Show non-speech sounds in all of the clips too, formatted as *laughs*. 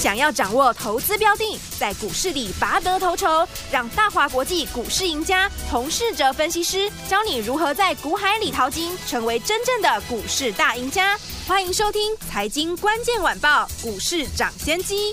想要掌握投资标的，在股市里拔得头筹，让大华国际股市赢家洪士哲分析师教你如何在股海里淘金，成为真正的股市大赢家。欢迎收听《财经关键晚报》股市涨先机。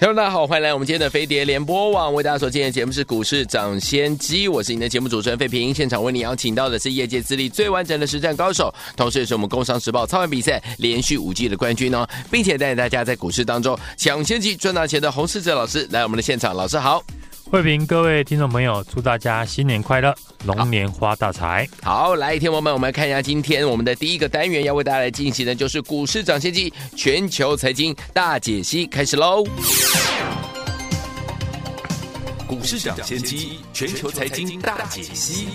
Hello，大家好，欢迎来我们今天的飞碟联播网，为大家所进行的节目是股市涨先机，我是您的节目主持人费平。现场为你邀请到的是业界资历最完整的实战高手，同时也是我们工商时报操盘比赛连续五季的冠军哦，并且带领大家在股市当中抢先机赚大钱的洪世哲老师来我们的现场，老师好。慧平，各位听众朋友，祝大家新年快乐，龙年发大财。好，来，听众们，我们来看一下今天我们的第一个单元要为大家来进行的，就是股市涨先机全球财经大解析，开始喽。股市涨先机全球财经大解析。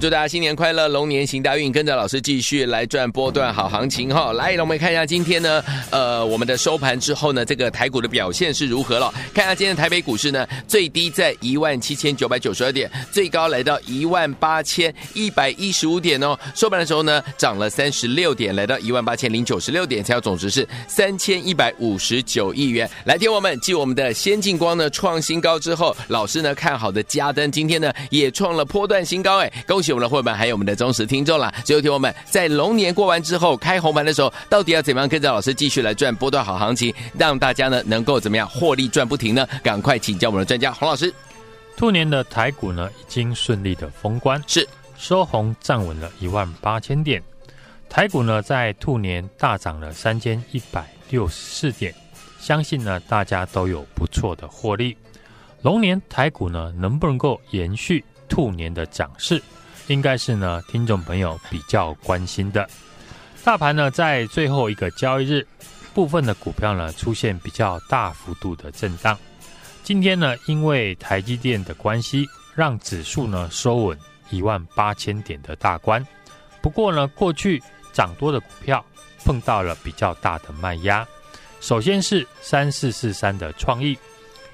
祝大家新年快乐，龙年行大运，跟着老师继续来赚波段好行情哈！来，让我们看一下今天呢，呃，我们的收盘之后呢，这个台股的表现是如何了？看一下今天台北股市呢，最低在一万七千九百九十二点，最高来到一万八千一百一十五点哦。收盘的时候呢，涨了三十六点，来到一万八千零九十六点，成交总值是三千一百五十九亿元。来，听我们，继我们的先进光呢创新高之后，老师呢看好的嘉登今天呢也创了波段新高，哎，喜！我们的会员还有我们的忠实听众了。最后听我们在龙年过完之后开红盘的时候，到底要怎么样跟着老师继续来赚波段好行情，让大家呢能够怎么样获利赚不停呢？赶快请教我们的专家洪老师。兔年的台股呢已经顺利的封关，是收红站稳了一万八千点。台股呢在兔年大涨了三千一百六十四点，相信呢大家都有不错的获利。龙年台股呢能不能够延续兔年的涨势？应该是呢，听众朋友比较关心的。大盘呢，在最后一个交易日，部分的股票呢出现比较大幅度的震荡。今天呢，因为台积电的关系，让指数呢收稳一万八千点的大关。不过呢，过去涨多的股票碰到了比较大的卖压。首先是三四四三的创意，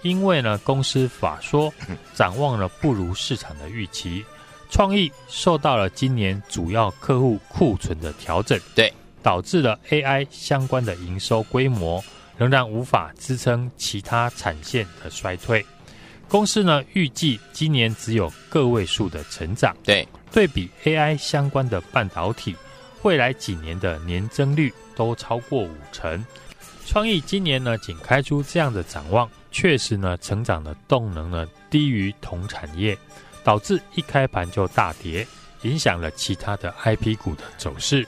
因为呢公司法说 *laughs* 展望了不如市场的预期。创意受到了今年主要客户库存的调整，对，导致了 AI 相关的营收规模仍然无法支撑其他产线的衰退。公司呢预计今年只有个位数的成长，对，对比 AI 相关的半导体，未来几年的年增率都超过五成。创意今年呢仅开出这样的展望，确实呢成长的动能呢低于同产业。导致一开盘就大跌，影响了其他的 IP 股的走势。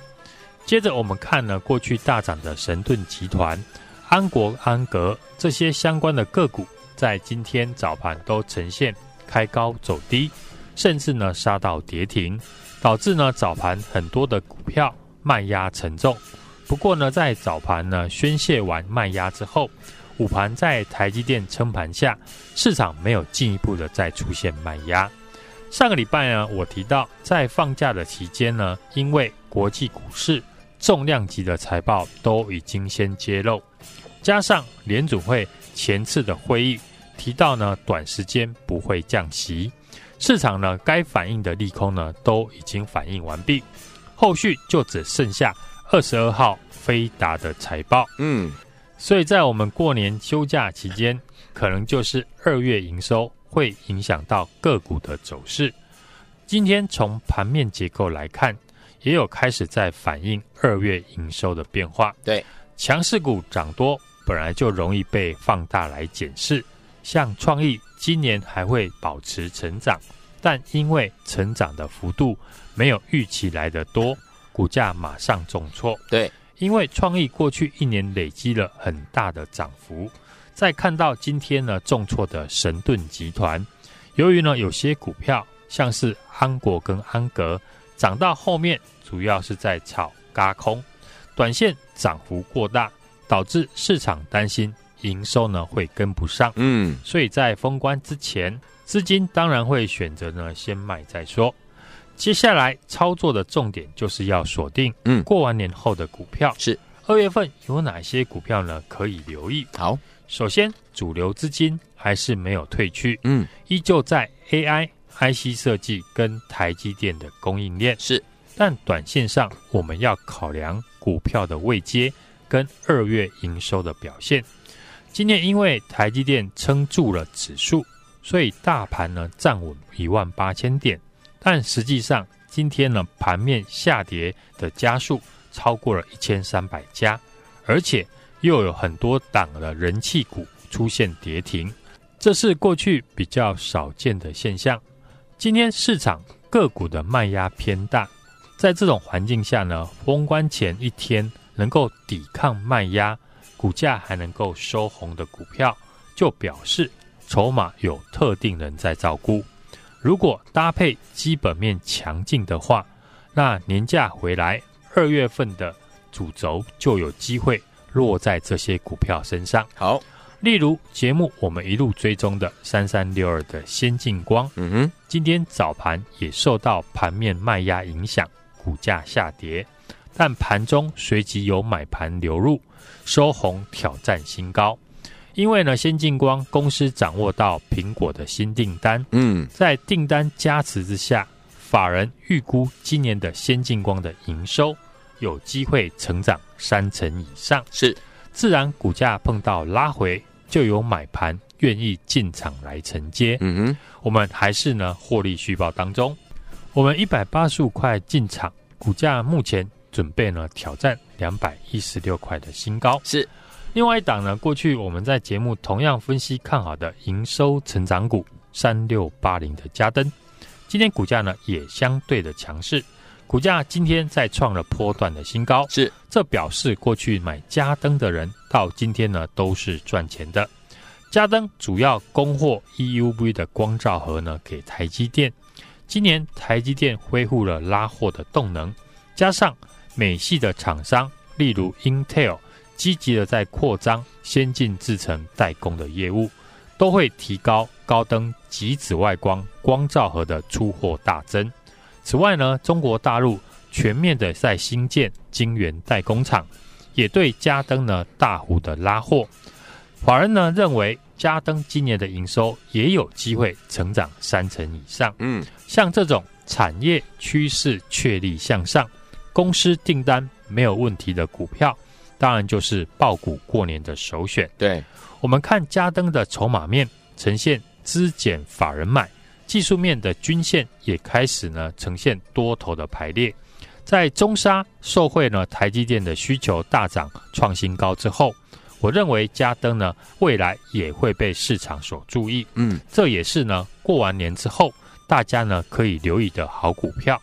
接着我们看呢，过去大涨的神盾集团、安国、安格这些相关的个股，在今天早盘都呈现开高走低，甚至呢杀到跌停，导致呢早盘很多的股票卖压沉重。不过呢，在早盘呢宣泄完卖压之后，午盘在台积电撑盘下，市场没有进一步的再出现卖压。上个礼拜呢，我提到在放假的期间呢，因为国际股市重量级的财报都已经先揭露，加上联组会前次的会议提到呢，短时间不会降息，市场呢该反应的利空呢都已经反应完毕，后续就只剩下二十二号飞达的财报。嗯，所以在我们过年休假期间，可能就是二月营收。会影响到个股的走势。今天从盘面结构来看，也有开始在反映二月营收的变化。对，强势股涨多，本来就容易被放大来检视。像创意今年还会保持成长，但因为成长的幅度没有预期来得多，股价马上重挫。对，因为创意过去一年累积了很大的涨幅。再看到今天呢重挫的神盾集团，由于呢有些股票像是安国跟安格涨到后面，主要是在炒嘎空，短线涨幅过大，导致市场担心营收呢会跟不上。嗯，所以在封关之前，资金当然会选择呢先卖再说。接下来操作的重点就是要锁定，嗯，过完年后的股票是二月份有哪些股票呢？可以留意。好，首先主流资金还是没有退去，嗯，依旧在 AI、IC 设计跟台积电的供应链是，但短线上我们要考量股票的位阶跟二月营收的表现。今天因为台积电撑住了指数，所以大盘呢站稳一万八千点。但实际上，今天呢盘面下跌的家数超过了一千三百家，而且又有很多档的人气股出现跌停，这是过去比较少见的现象。今天市场个股的卖压偏大，在这种环境下呢，封关前一天能够抵抗卖压，股价还能够收红的股票，就表示筹码有特定人在照顾。如果搭配基本面强劲的话，那年假回来，二月份的主轴就有机会落在这些股票身上。好，例如节目我们一路追踪的三三六二的先进光，嗯哼，今天早盘也受到盘面卖压影响，股价下跌，但盘中随即有买盘流入，收红挑战新高。因为呢，先进光公司掌握到苹果的新订单，嗯，在订单加持之下，法人预估今年的先进光的营收有机会成长三成以上，是。自然股价碰到拉回，就有买盘愿意进场来承接。嗯哼，我们还是呢获利续报当中，我们一百八十五块进场，股价目前准备呢挑战两百一十六块的新高，是。另外一档呢，过去我们在节目同样分析看好的营收成长股三六八零的加登，今天股价呢也相对的强势，股价今天再创了波段的新高，是这表示过去买嘉登的人到今天呢都是赚钱的。嘉登主要供货 EUV 的光照盒呢给台积电，今年台积电恢复了拉货的动能，加上美系的厂商，例如 Intel。积极的在扩张先进制程代工的业务，都会提高高登及紫外光光照盒的出货大增。此外呢，中国大陆全面的在新建晶圆代工厂，也对嘉登呢大幅的拉货。法人呢认为，嘉登今年的营收也有机会成长三成以上。嗯，像这种产业趋势确立向上，公司订单没有问题的股票。当然就是爆股过年的首选。对，我们看嘉登的筹码面呈现资减法人买，技术面的均线也开始呢呈现多头的排列。在中沙受惠呢台积电的需求大涨创新高之后，我认为嘉登呢未来也会被市场所注意。嗯，这也是呢过完年之后大家呢可以留意的好股票。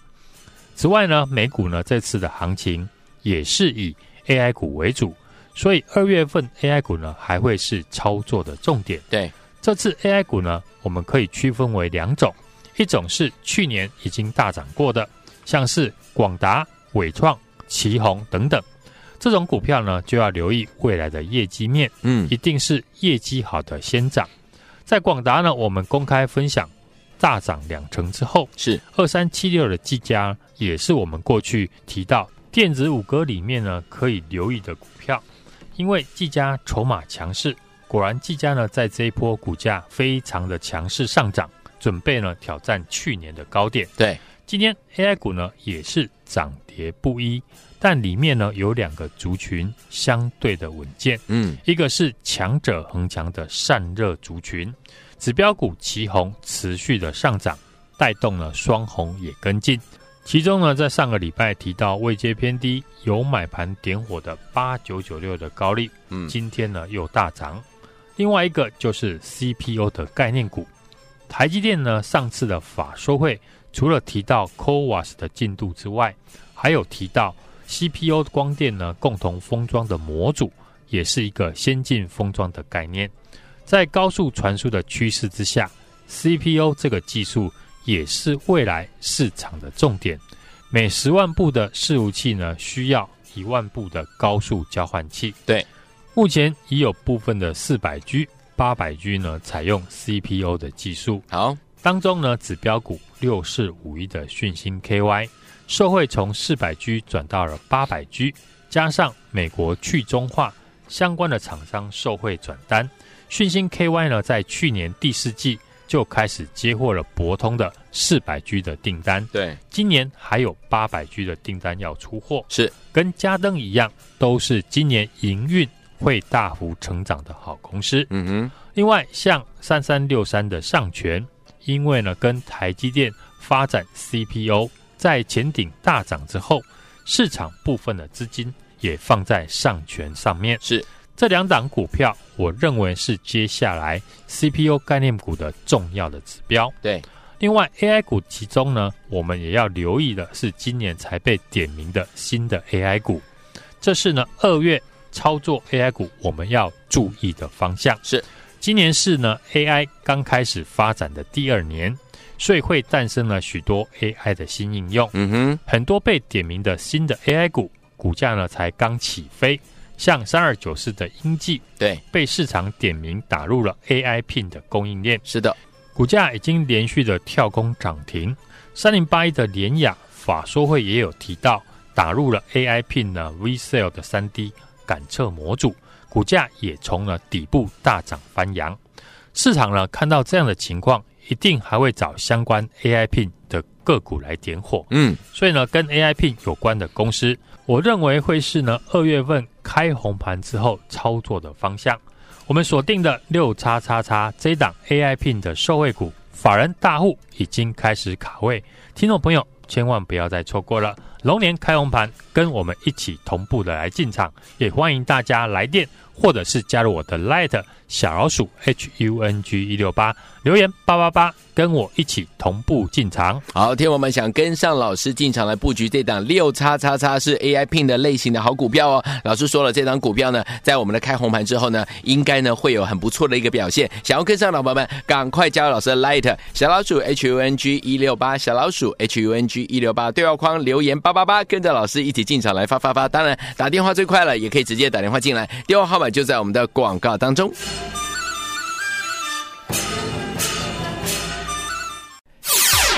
此外呢，美股呢这次的行情也是以 AI 股为主，所以二月份 AI 股呢还会是操作的重点。对，这次 AI 股呢，我们可以区分为两种，一种是去年已经大涨过的，像是广达、伟创、奇宏等等，这种股票呢就要留意未来的业绩面，嗯，一定是业绩好的先涨。在广达呢，我们公开分享大涨两成之后，是二三七六的技嘉，也是我们过去提到。电子五哥里面呢，可以留意的股票，因为技嘉筹码强势，果然技嘉呢在这一波股价非常的强势上涨，准备呢挑战去年的高点。对，今天 AI 股呢也是涨跌不一，但里面呢有两个族群相对的稳健，嗯，一个是强者恒强的散热族群，指标股旗红持续的上涨，带动了双红也跟进。其中呢，在上个礼拜提到位阶偏低、有买盘点火的八九九六的高利，嗯，今天呢又大涨。另外一个就是 CPU 的概念股，台积电呢上次的法说会除了提到 CoWoS 的进度之外，还有提到 CPU 光电呢共同封装的模组，也是一个先进封装的概念。在高速传输的趋势之下，CPU 这个技术。也是未来市场的重点。每十万部的伺服器呢，需要一万部的高速交换器。对，目前已有部分的四百 G、八百 G 呢采用 CPO 的技术。好，当中呢指标股六四五一的讯星 KY，受惠从四百 G 转到了八百 G，加上美国去中化相关的厂商受惠转单，讯星 KY 呢在去年第四季就开始接获了博通的四百 G 的订单。对，今年还有八百 G 的订单要出货，是跟嘉登一样，都是今年营运。会大幅成长的好公司。嗯哼，另外像三三六三的上权，因为呢跟台积电发展 CPO，在前顶大涨之后，市场部分的资金也放在上权上面。是这两档股票，我认为是接下来 CPO 概念股的重要的指标。对，另外 AI 股其中呢，我们也要留意的是今年才被点名的新的 AI 股，这是呢二月。操作 AI 股，我们要注意的方向是，今年是呢 AI 刚开始发展的第二年，所以会诞生了许多 AI 的新应用。嗯哼，很多被点名的新的 AI 股，股价呢才刚起飞，像三二九四的英记，对，被市场点名打入了 AI Pin 的供应链。是的，股价已经连续的跳空涨停。三零八一的联雅法说会也有提到，打入了 AI Pin 呢 VCSEL 的三 D。感测模组股价也从了底部大涨翻扬，市场呢看到这样的情况，一定还会找相关 AI Pin 的个股来点火。嗯，所以呢，跟 AI Pin 有关的公司，我认为会是呢二月份开红盘之后操作的方向。我们锁定的六叉叉叉这档 AI Pin 的受惠股，法人大户已经开始卡位，听众朋友千万不要再错过了。龙年开红盘，跟我们一起同步的来进场，也欢迎大家来电或者是加入我的 Light 小老鼠 H U N G 一六八留言八八八。跟我一起同步进场。好，听我们想跟上老师进场来布局这档六叉叉叉是 AI Pin 的类型的好股票哦。老师说了，这档股票呢，在我们的开红盘之后呢，应该呢会有很不错的一个表现。想要跟上老朋友们，赶快加入老师的 Light 小老鼠 H U N G 一六八小老鼠 H U N G 一六八对话框留言八八八，跟着老师一起进场来发发发。当然打电话最快了，也可以直接打电话进来，电话号码就在我们的广告当中。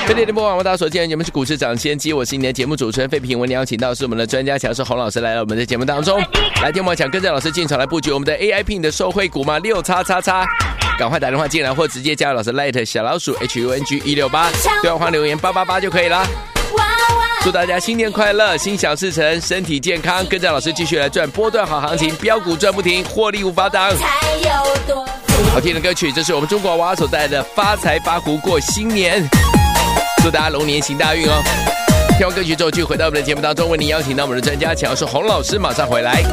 飞碟的播网，为大家所见，你们是股市抢先机，我是你的节目主持人费平。我们邀请到是我们的专家强势洪老师来到我们的节目当中，来听我们讲，跟着老师进场来布局我们的 AI Pin 的受惠股吗，六叉叉叉，赶快打电话进来，或直接加入老师 Light 小老鼠 H U N G 一六八，对话框留言八八八就可以了。祝大家新年快乐，心想事成，身体健康，跟着老师继续来赚波段好行情，标股赚不停，获利无法挡。好听的歌曲，这是我们中国娃娃所带来的发财发福过新年。祝大家龙年行大运哦！听完歌曲之后，就回到我们的节目当中，为您邀请到我们的专家，强势洪老师，马上回来。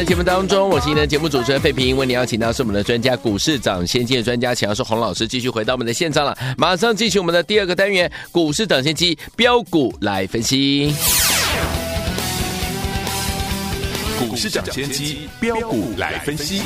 的节目当中，我是今天的节目主持人费平。为你邀请到是我们的专家，股市涨先机的专家，请到是洪老师继续回到我们的现场了。马上进行我们的第二个单元，股市涨先机标股来分析。股市涨先机标股来分析。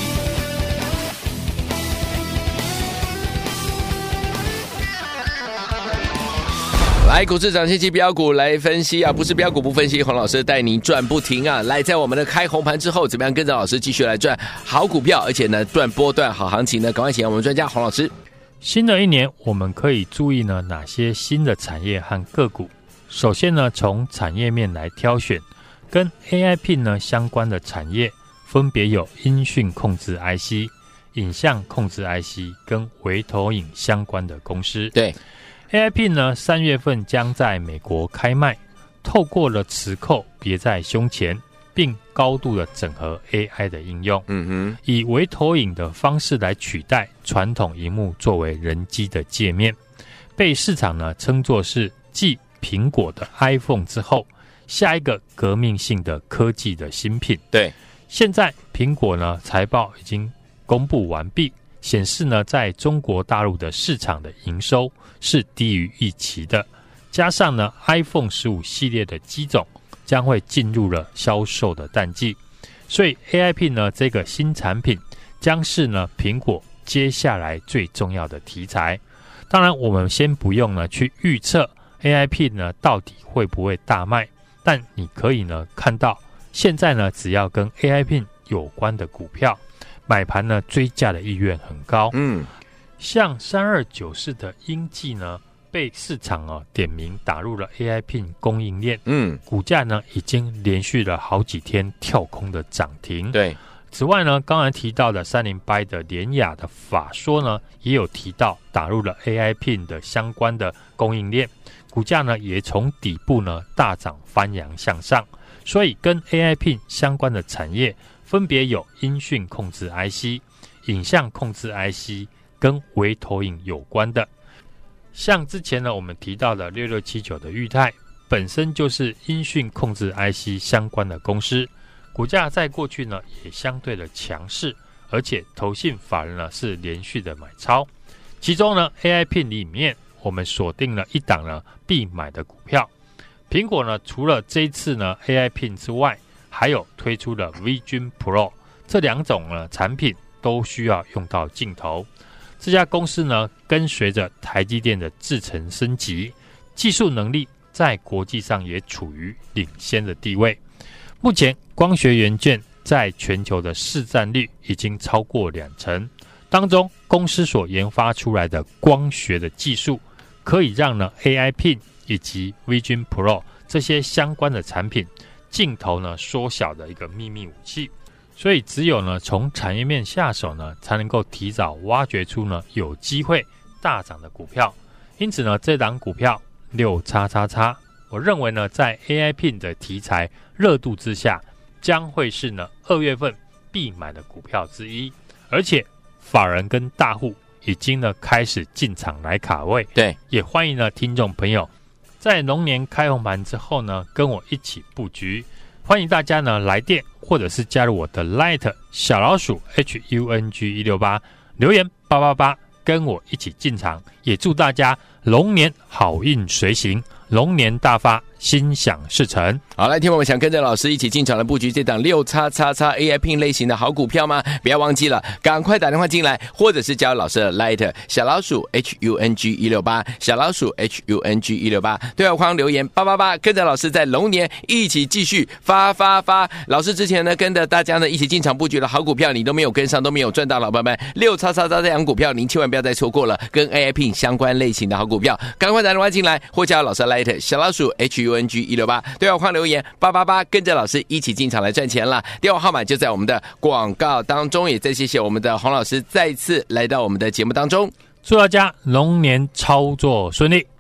来，股市涨先机标股来分析啊，不是标股不分析，洪老师带您赚不停啊！来，在我们的开红盘之后，怎么样跟着老师继续来赚好股票，而且呢赚波段好行情呢？赶快请我们专家洪老师。新的一年，我们可以注意呢哪些新的产业和个股？首先呢，从产业面来挑选，跟 AI Pin 呢相关的产业，分别有音讯控制 IC、影像控制 IC 跟微投影相关的公司。对。AI Pin 呢，三月份将在美国开卖。透过了磁扣别在胸前，并高度的整合 AI 的应用。嗯哼，以微投影的方式来取代传统荧幕作为人机的界面，被市场呢称作是继苹果的 iPhone 之后下一个革命性的科技的新品。对，现在苹果呢财报已经公布完毕。显示呢，在中国大陆的市场的营收是低于预期的，加上呢，iPhone 十五系列的机种将会进入了销售的淡季，所以 AIP 呢这个新产品将是呢苹果接下来最重要的题材。当然，我们先不用呢去预测 AIP 呢到底会不会大卖，但你可以呢看到，现在呢只要跟 AIP 有关的股票。买盘呢，追价的意愿很高。嗯，像三二九四的英记呢，被市场啊点名打入了 AI Pin 供应链。嗯，股价呢已经连续了好几天跳空的涨停。对，此外呢，刚才提到的三零八的联雅的法说呢，也有提到打入了 AI Pin 的相关的供应链，股价呢也从底部呢大涨翻扬向上。所以跟 AI Pin 相关的产业。分别有音讯控制 IC、影像控制 IC 跟微投影有关的，像之前呢我们提到的六六七九的裕泰，本身就是音讯控制 IC 相关的公司，股价在过去呢也相对的强势，而且投信法人呢是连续的买超，其中呢 AI Pin 里面我们锁定了一档呢必买的股票，苹果呢除了这一次呢 AI Pin 之外，还有推出的 Vision Pro 这两种呢产品都需要用到镜头。这家公司呢跟随着台积电的制程升级，技术能力在国际上也处于领先的地位。目前光学元件在全球的市占率已经超过两成，当中公司所研发出来的光学的技术，可以让呢 AI Pin 以及 Vision Pro 这些相关的产品。镜头呢缩小的一个秘密武器，所以只有呢从产业面下手呢，才能够提早挖掘出呢有机会大涨的股票。因此呢，这档股票六叉叉叉，我认为呢在 AI Pin 的题材热度之下，将会是呢二月份必买的股票之一。而且法人跟大户已经呢开始进场来卡位，对，也欢迎呢听众朋友。在龙年开红盘之后呢，跟我一起布局，欢迎大家呢来电或者是加入我的 Light 小老鼠 H U N G 一六八留言八八八，跟我一起进场，也祝大家龙年好运随行，龙年大发。心想事成。好，来听我们想跟着老师一起进场的布局这档六叉叉叉 AI P 类型的好股票吗？不要忘记了，赶快打电话进来，或者是加老师的 Light 小老鼠 H U N G 一六八小老鼠 H U N G 一六八对话框留言八八八，跟着老师在龙年一起继续发发发。老师之前呢跟着大家呢一起进场布局的好股票，你都没有跟上，都没有赚到，老板们六叉叉叉这档股票，您千万不要再错过了。跟 AI Pin 相关类型的好股票，赶快打电话进来，或加老师的 Light 小老鼠 H U。NG 一六八对话框留言八八八，跟着老师一起进场来赚钱了。电话号码就在我们的广告当中。也再谢谢我们的洪老师再次来到我们的节目当中，祝大家龙年操作顺利。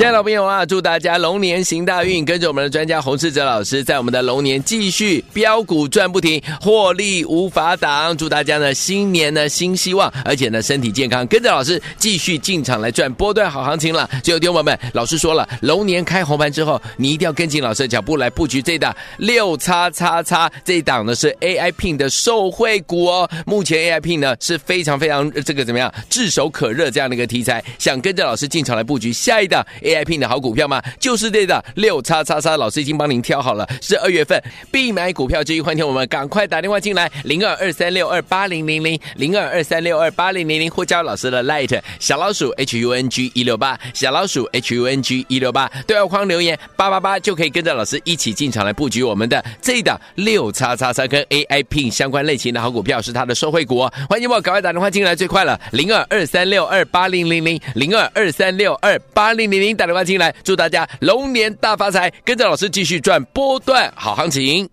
亲爱的朋友啊，祝大家龙年行大运，跟着我们的专家洪世哲老师，在我们的龙年继续飙股赚不停，获利无法挡。祝大家呢新年呢新希望，而且呢身体健康，跟着老师继续进场来赚波段好行情了。最后，听友们，老师说了，龙年开红盘之后，你一定要跟紧老师的脚步来布局这档六叉叉叉这一档呢是 AI Pin 的受惠股哦。目前 AI Pin 呢是非常非常这个怎么样炙手可热这样的一个题材，想跟着老师进场来布局下一档 A I P 的好股票吗？就是这档六叉叉叉，老师已经帮您挑好了，是二月份必买股票之一。欢迎我们赶快打电话进来，零二二三六二八零零零零二二三六二八零零零，或加老师的 Light 小老鼠 H U N G 一六八小老鼠 H U N G 一六八，对话框留言八八八就可以跟着老师一起进场来布局我们的这一档六叉叉叉跟 A I P 相关类型的好股票，是它的受惠股。欢迎我赶快打电话进来，最快了，零二二三六二八零零零零二二三六二八零零零打电话进来，祝大家龙年大发财，跟着老师继续赚波段好行情。